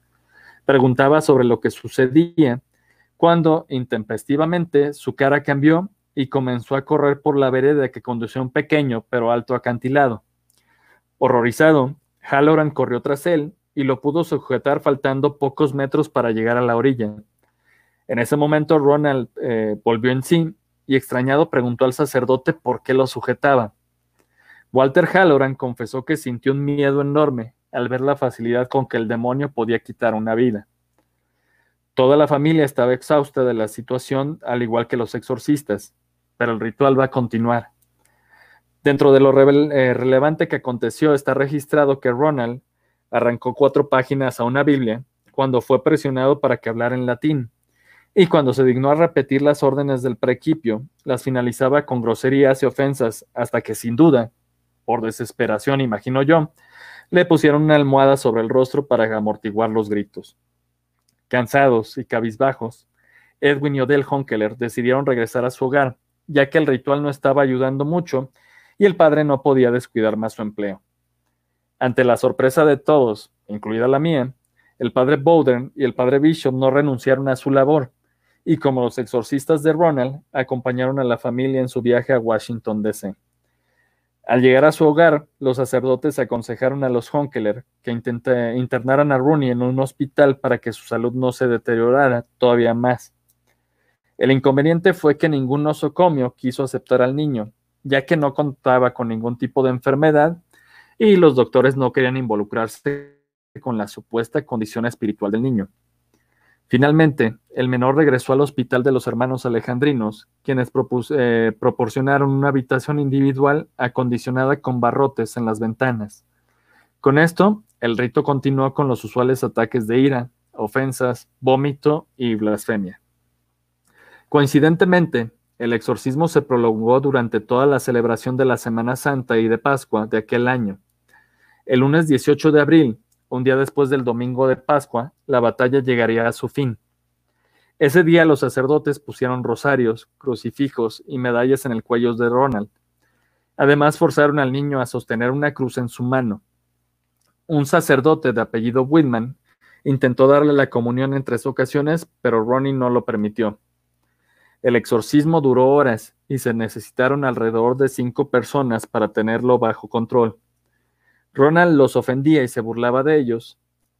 Preguntaba sobre lo que sucedía, cuando, intempestivamente, su cara cambió y comenzó a correr por la vereda que conducía a un pequeño pero alto acantilado. Horrorizado, Halloran corrió tras él y lo pudo sujetar faltando pocos metros para llegar a la orilla. En ese momento Ronald eh, volvió en sí y extrañado preguntó al sacerdote por qué lo sujetaba. Walter Halloran confesó que sintió un miedo enorme al ver la facilidad con que el demonio podía quitar una vida. Toda la familia estaba exhausta de la situación, al igual que los exorcistas, pero el ritual va a continuar. Dentro de lo eh, relevante que aconteció está registrado que Ronald arrancó cuatro páginas a una Biblia cuando fue presionado para que hablara en latín, y cuando se dignó a repetir las órdenes del prequipio, las finalizaba con groserías y ofensas, hasta que sin duda, por desesperación imagino yo, le pusieron una almohada sobre el rostro para amortiguar los gritos. Cansados y cabizbajos, Edwin y Odell Honkeler decidieron regresar a su hogar, ya que el ritual no estaba ayudando mucho y el padre no podía descuidar más su empleo. Ante la sorpresa de todos, incluida la mía, el padre Bowden y el padre Bishop no renunciaron a su labor, y como los exorcistas de Ronald, acompañaron a la familia en su viaje a Washington, D.C. Al llegar a su hogar, los sacerdotes aconsejaron a los Honkeler que internaran a Rooney en un hospital para que su salud no se deteriorara todavía más. El inconveniente fue que ningún nosocomio quiso aceptar al niño, ya que no contaba con ningún tipo de enfermedad y los doctores no querían involucrarse con la supuesta condición espiritual del niño. Finalmente, el menor regresó al hospital de los hermanos alejandrinos, quienes eh, proporcionaron una habitación individual acondicionada con barrotes en las ventanas. Con esto, el rito continuó con los usuales ataques de ira, ofensas, vómito y blasfemia. Coincidentemente, el exorcismo se prolongó durante toda la celebración de la Semana Santa y de Pascua de aquel año, El lunes 18 de abril, un día después del domingo de Pascua, la batalla llegaría a su fin. Ese día los sacerdotes pusieron rosarios, crucifijos y medallas en el cuello de Ronald. Además forzaron al niño a sostener una cruz en su mano. Un sacerdote de apellido Whitman intentó darle la comunión en tres ocasiones, pero Ronnie no lo permitió. El exorcismo duró horas y se necesitaron alrededor de cinco personas para tenerlo bajo control. Ronald los ofendía y se burlaba de ellos.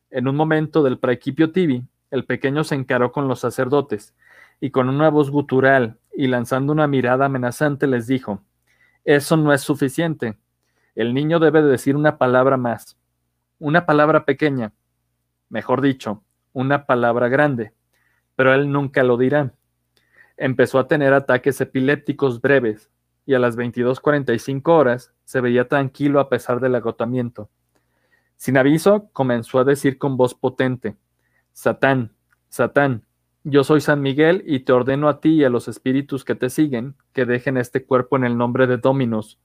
En un momento del praequipio tibi, el pequeño se encaró con los sacerdotes y con una voz gutural y lanzando una mirada amenazante les dijo, Eso no es suficiente. El niño debe decir una palabra más, una palabra pequeña, mejor dicho, una palabra grande, pero él nunca lo dirá empezó a tener ataques epilépticos breves y a las 22:45 horas se veía tranquilo a pesar del agotamiento. Sin aviso, comenzó a decir con voz potente, Satán, Satán, yo soy San Miguel y te ordeno a ti y a los espíritus que te siguen que dejen este cuerpo en el nombre de Dominus.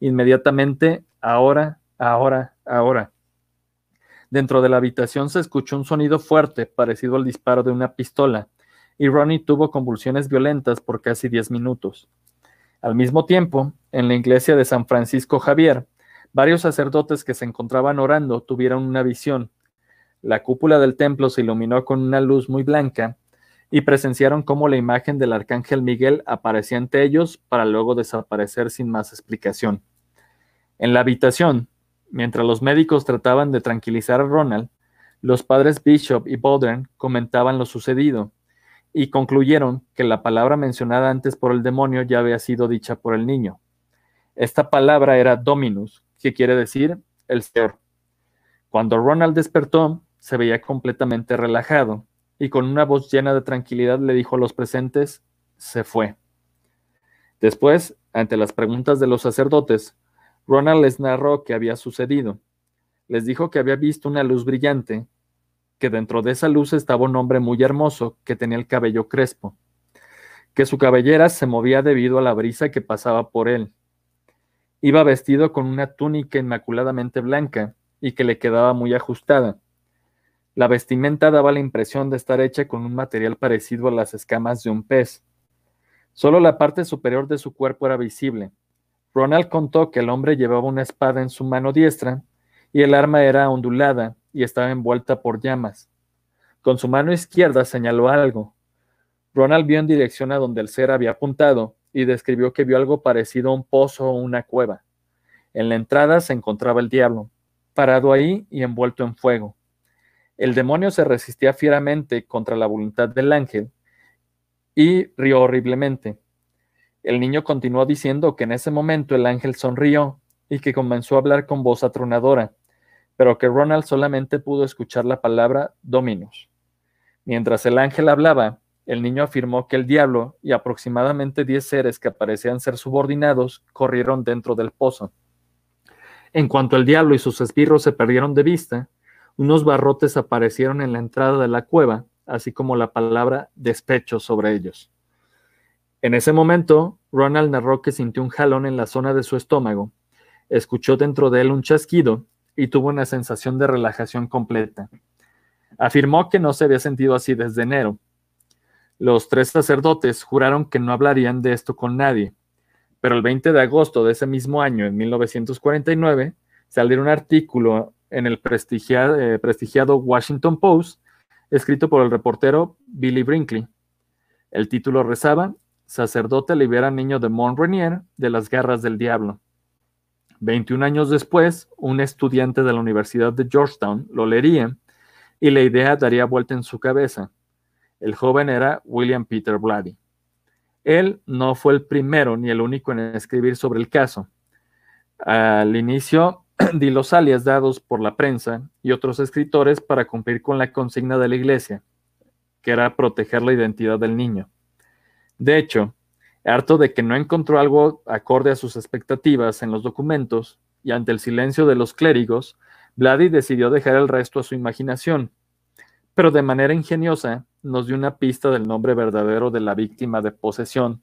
Inmediatamente, ahora, ahora, ahora. Dentro de la habitación se escuchó un sonido fuerte, parecido al disparo de una pistola, y Ronnie tuvo convulsiones violentas por casi 10 minutos. Al mismo tiempo, en la iglesia de San Francisco Javier, varios sacerdotes que se encontraban orando tuvieron una visión. La cúpula del templo se iluminó con una luz muy blanca y presenciaron cómo la imagen del arcángel Miguel aparecía ante ellos para luego desaparecer sin más explicación. En la habitación, mientras los médicos trataban de tranquilizar a Ronald, los padres Bishop y Bowden comentaban lo sucedido y concluyeron que la palabra mencionada antes por el demonio ya había sido dicha por el niño. Esta palabra era Dominus, que quiere decir el Señor. Cuando Ronald despertó, se veía completamente relajado y con una voz llena de tranquilidad le dijo a los presentes, se fue. Después, ante las preguntas de los sacerdotes, Ronald les narró qué había sucedido. Les dijo que había visto una luz brillante que dentro de esa luz estaba un hombre muy hermoso que tenía el cabello crespo, que su cabellera se movía debido a la brisa que pasaba por él. Iba vestido con una túnica inmaculadamente blanca y que le quedaba muy ajustada. La vestimenta daba la impresión de estar hecha con un material parecido a las escamas de un pez. Solo la parte superior de su cuerpo era visible. Ronald contó que el hombre llevaba una espada en su mano diestra y el arma era ondulada y estaba envuelta por llamas. Con su mano izquierda señaló algo. Ronald vio en dirección a donde el ser había apuntado y describió que vio algo parecido a un pozo o una cueva. En la entrada se encontraba el diablo, parado ahí y envuelto en fuego. El demonio se resistía fieramente contra la voluntad del ángel y rió horriblemente. El niño continuó diciendo que en ese momento el ángel sonrió y que comenzó a hablar con voz atronadora pero que Ronald solamente pudo escuchar la palabra Dominus. Mientras el ángel hablaba, el niño afirmó que el diablo y aproximadamente diez seres que parecían ser subordinados corrieron dentro del pozo. En cuanto el diablo y sus esbirros se perdieron de vista, unos barrotes aparecieron en la entrada de la cueva, así como la palabra despecho sobre ellos. En ese momento, Ronald narró que sintió un jalón en la zona de su estómago, escuchó dentro de él un chasquido y tuvo una sensación de relajación completa. Afirmó que no se había sentido así desde enero. Los tres sacerdotes juraron que no hablarían de esto con nadie, pero el 20 de agosto de ese mismo año, en 1949, salió un artículo en el eh, prestigiado, Washington Post, escrito por el reportero Billy Brinkley. El título rezaba, Sacerdote libera niño de Mont Rainier de las garras del diablo. 21 años después, un estudiante de la Universidad de Georgetown lo leería y la idea daría vuelta en su cabeza. El joven era William Peter Blatty. Él no fue el primero ni el único en escribir sobre el caso. Al inicio di los alias dados por la prensa y otros escritores para cumplir con la consigna de la iglesia, que era proteger la identidad del niño. De hecho, Harto de que no encontró algo acorde a sus expectativas en los documentos y ante el silencio de los clérigos, Vladi decidió dejar el resto a su imaginación, pero de manera ingeniosa nos dio una pista del nombre verdadero de la víctima de posesión.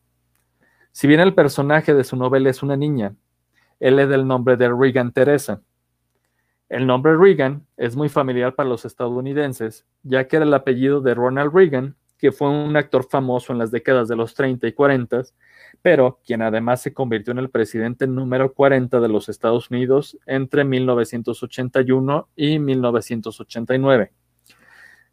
Si bien el personaje de su novela es una niña, él es del nombre de Regan Teresa. El nombre Reagan es muy familiar para los estadounidenses, ya que era el apellido de Ronald Reagan, que fue un actor famoso en las décadas de los 30 y 40, pero quien además se convirtió en el presidente número 40 de los Estados Unidos entre 1981 y 1989.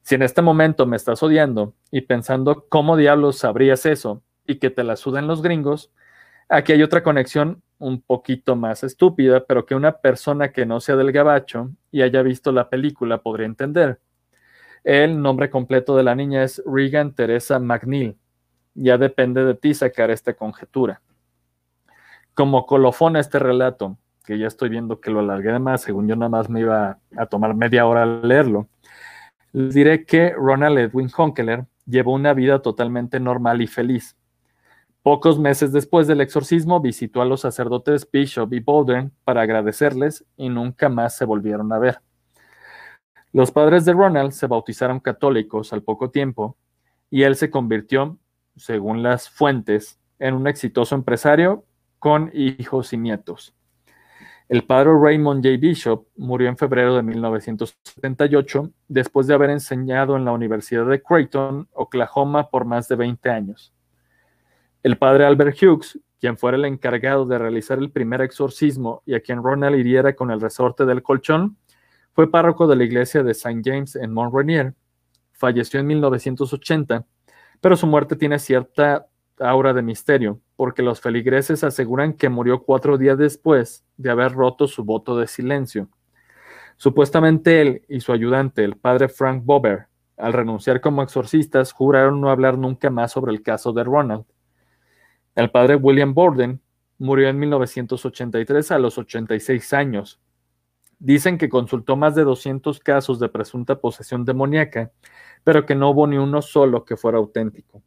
Si en este momento me estás odiando y pensando cómo diablos sabrías eso y que te la sudan los gringos, aquí hay otra conexión un poquito más estúpida, pero que una persona que no sea del gabacho y haya visto la película podría entender. El nombre completo de la niña es Regan Teresa McNeil. Ya depende de ti sacar esta conjetura. Como colofón a este relato, que ya estoy viendo que lo alargué más, según yo nada más me iba a tomar media hora leerlo, les diré que Ronald Edwin Honkeler llevó una vida totalmente normal y feliz. Pocos meses después del exorcismo visitó a los sacerdotes Bishop y Bowden para agradecerles y nunca más se volvieron a ver. Los padres de Ronald se bautizaron católicos al poco tiempo y él se convirtió, según las fuentes, en un exitoso empresario con hijos y nietos. El padre Raymond J. Bishop murió en febrero de 1978 después de haber enseñado en la Universidad de Creighton, Oklahoma, por más de 20 años. El padre Albert Hughes, quien fuera el encargado de realizar el primer exorcismo y a quien Ronald hiriera con el resorte del colchón, fue párroco de la iglesia de St. James en Mont Rainier. Falleció en 1980, pero su muerte tiene cierta aura de misterio, porque los feligreses aseguran que murió cuatro días después de haber roto su voto de silencio. Supuestamente él y su ayudante, el padre Frank Bober, al renunciar como exorcistas, juraron no hablar nunca más sobre el caso de Ronald. El padre William Borden murió en 1983 a los 86 años. Dicen que consultó más de 200 casos de presunta posesión demoníaca, pero que no hubo ni uno solo que fuera auténtico.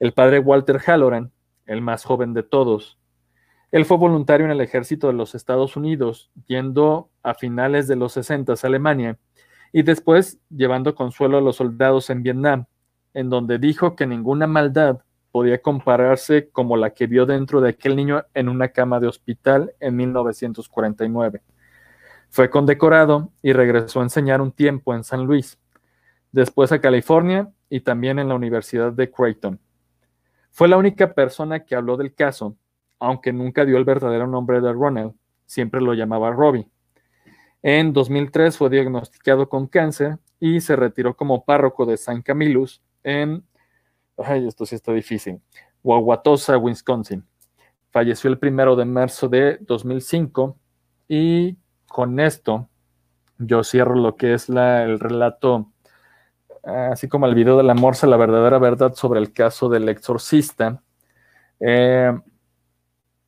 El padre Walter Halloran, el más joven de todos, él fue voluntario en el ejército de los Estados Unidos, yendo a finales de los 60 a Alemania y después llevando consuelo a los soldados en Vietnam, en donde dijo que ninguna maldad podía compararse como la que vio dentro de aquel niño en una cama de hospital en 1949. Fue condecorado y regresó a enseñar un tiempo en San Luis, después a California y también en la Universidad de Creighton. Fue la única persona que habló del caso aunque nunca dio el verdadero nombre de Ronald, siempre lo llamaba Robbie. En 2003 fue diagnosticado con cáncer y se retiró como párroco de San Camillus en, ay, esto sí está difícil, Wauwatosa, Wisconsin. Falleció el primero de marzo de 2005 y con esto yo cierro lo que es el relato, así como el video del morsa, la verdadera verdad sobre el caso del exorcista. Eh,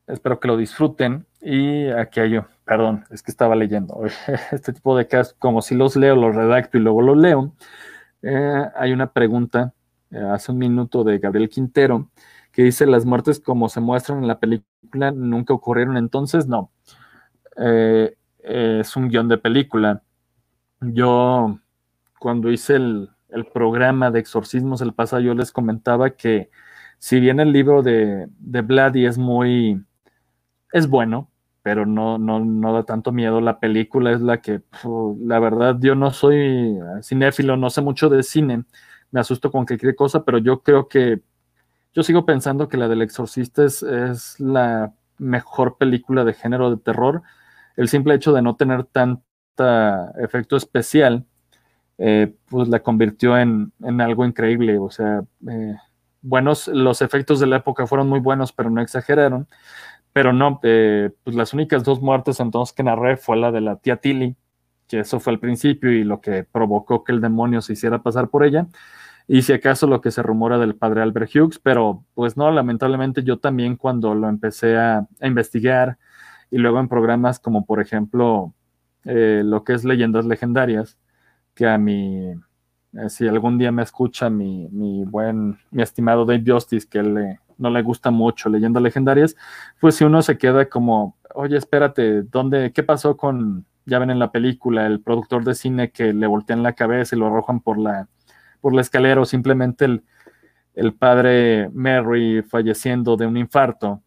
Espero que lo disfruten. Y aquí hay, perdón, es que estaba leyendo. Este tipo de casos, como si los leo, los redacto y luego los leo. Eh, hay una pregunta eh, hace un minuto de Gabriel Quintero que dice: Las muertes, como se muestran en la película, nunca ocurrieron. Entonces, no. Eh, es un guion de película. Yo, cuando hice el, el programa de exorcismos el pasado, yo les comentaba que si bien el libro de, de Vladi es muy es bueno, pero no, no, no da tanto miedo. La película es la que, la verdad, yo no soy cinéfilo, no sé mucho de cine, me asusto con cualquier cosa, pero yo creo que, yo sigo pensando que la del exorcista es, es la mejor película de género de terror. El simple hecho de no tener tanta efecto especial, eh, pues la convirtió en, en, algo increíble. O sea, eh, buenos, los efectos de la época fueron muy buenos, pero no exageraron. Pero no, eh, pues las únicas dos muertes entonces que narré fue la de la tía Tilly, que eso fue al principio y lo que provocó que el demonio se hiciera pasar por ella. Y si acaso lo que se rumora del padre Albert Hughes, pero pues no, lamentablemente yo también cuando lo empecé a, investigar y luego en programas como por ejemplo eh, lo que es leyendas legendarias, que a mi, eh, si algún día me escucha mi, mi buen, mi estimado Dave Justice, que le, no le gusta mucho leyendas legendarias, pues si uno se queda como, oye, espérate, ¿dónde, qué pasó con, ya ven en la película, el productor de cine que le voltean la cabeza y lo arrojan por la, por la escalera o simplemente el, el padre Mary falleciendo de un infarto?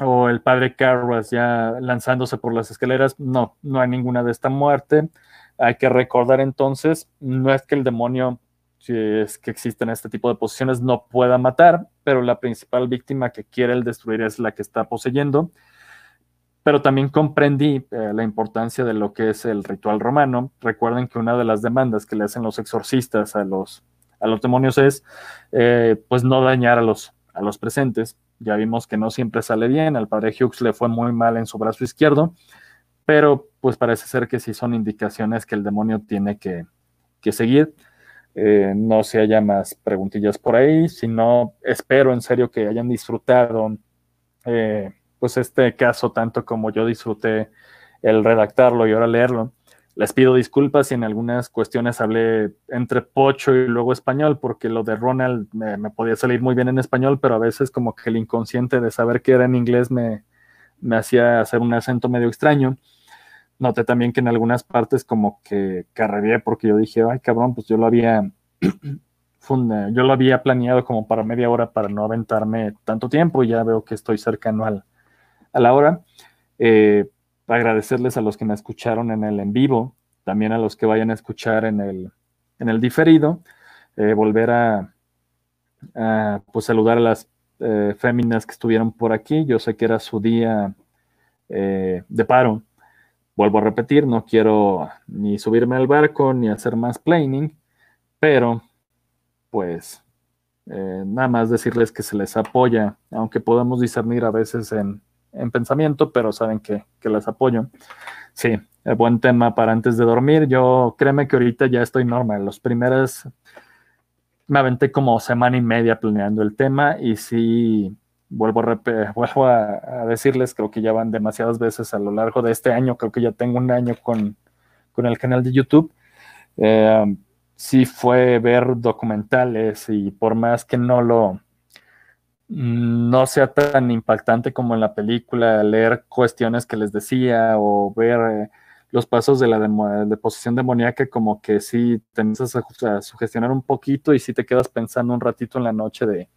O el padre Carras ya lanzándose por las escaleras, no, no hay ninguna de esta muerte. Hay que recordar entonces, no es que el demonio, si es que existen este tipo de posiciones, no pueda matar, pero la principal víctima que quiere el destruir es la que está poseyendo. Pero también comprendí eh, la importancia de lo que es el ritual romano. Recuerden que una de las demandas que le hacen los exorcistas a los, a los demonios es, eh, pues, no dañar a los, a los presentes. Ya vimos que no siempre sale bien. Al padre Hughes le fue muy mal en su brazo izquierdo pero pues parece ser que sí son indicaciones que el demonio tiene que, seguir. Eh, no se haya más preguntillas por ahí, sino espero en serio que hayan disfrutado eh, pues este caso tanto como yo disfruté el redactarlo y ahora leerlo. Les pido disculpas si en algunas cuestiones hablé entre pocho y luego español, porque lo de Ronald me, podía salir muy bien en español, pero a veces como que el inconsciente de saber que era en inglés me, me hacía hacer un acento medio extraño. Noté también que en algunas partes como que carrería porque yo dije, ay cabrón, pues yo lo había, yo lo había planeado como para media hora para no aventarme tanto tiempo y ya veo que estoy cercano al, a la hora. Eh, agradecerles a los que me escucharon en el en vivo, también a los que vayan a escuchar en el, en el diferido, eh, volver a, pues saludar a las eh, féminas que estuvieron por aquí. Yo sé que era su día de paro Vuelvo a repetir, no quiero ni subirme al barco ni hacer más planning, pero pues eh, nada más decirles que se les apoya, aunque podamos discernir a veces en, pensamiento, pero saben que, les apoyo. Sí, buen tema para antes de dormir. Yo créeme que ahorita ya estoy normal. Los primeros me aventé como semana y media planeando el tema y sí vuelvo, a, vuelvo a, decirles, creo que ya van demasiadas veces a lo largo de este año, creo que ya tengo un año con, el canal de YouTube. Eh, sí fue ver documentales y por más que no lo no sea tan impactante como en la película, leer cuestiones que les decía o ver eh, los pasos de la de posesión demoníaca, como que sí te empiezas a, sugestionar un poquito y sí te quedas pensando un ratito en la noche de,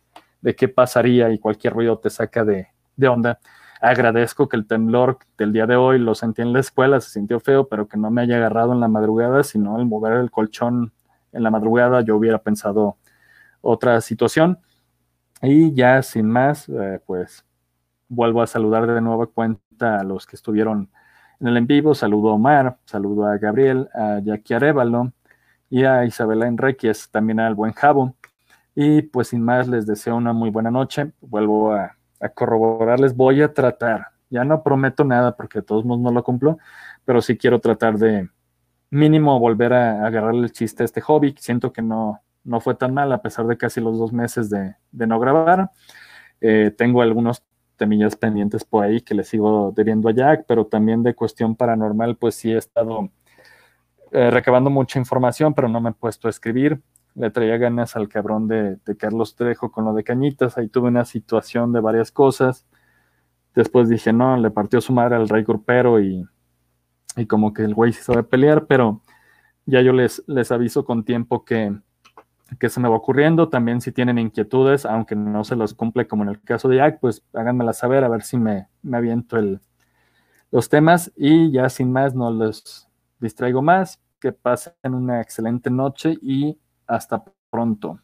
de qué pasaría y cualquier ruido te saca de, onda. Agradezco que el temblor del día de hoy lo sentí en la escuela, se sintió feo, pero que no me haya agarrado en la madrugada, sino al mover el colchón en la madrugada yo hubiera pensado otra situación. Y ya sin más, eh, pues vuelvo a saludar de nueva cuenta a los que estuvieron en el en vivo. Saludo a Omar, saludo a Gabriel, a Jackie Arevalo y a Isabela Enriquez, también al buen Jabo. Y pues sin más, les deseo una muy buena noche. Vuelvo a, corroborarles. Voy a tratar, ya no prometo nada porque todos modos no lo cumplo, pero sí quiero tratar de mínimo volver a, agarrarle el chiste a este hobby. Siento que no, no fue tan mal a pesar de casi los dos meses de, no grabar. Eh, tengo algunos temillas pendientes por ahí que le sigo debiendo a Jack, pero también de cuestión paranormal, pues sí he estado eh, recabando mucha información, pero no me he puesto a escribir le traía ganas al cabrón de, Carlos Trejo con lo de Cañitas, ahí tuve una situación de varias cosas. Después dije, no, le partió su madre al rey grupero y, y como que el güey se sabe pelear, pero ya yo les, les aviso con tiempo que, que se me va ocurriendo. También si tienen inquietudes, aunque no se los cumple como en el caso de Jack, pues háganmela saber a ver si me, me aviento el, los temas. Y ya sin más, no les distraigo más. Que pasen una excelente noche y hasta pronto.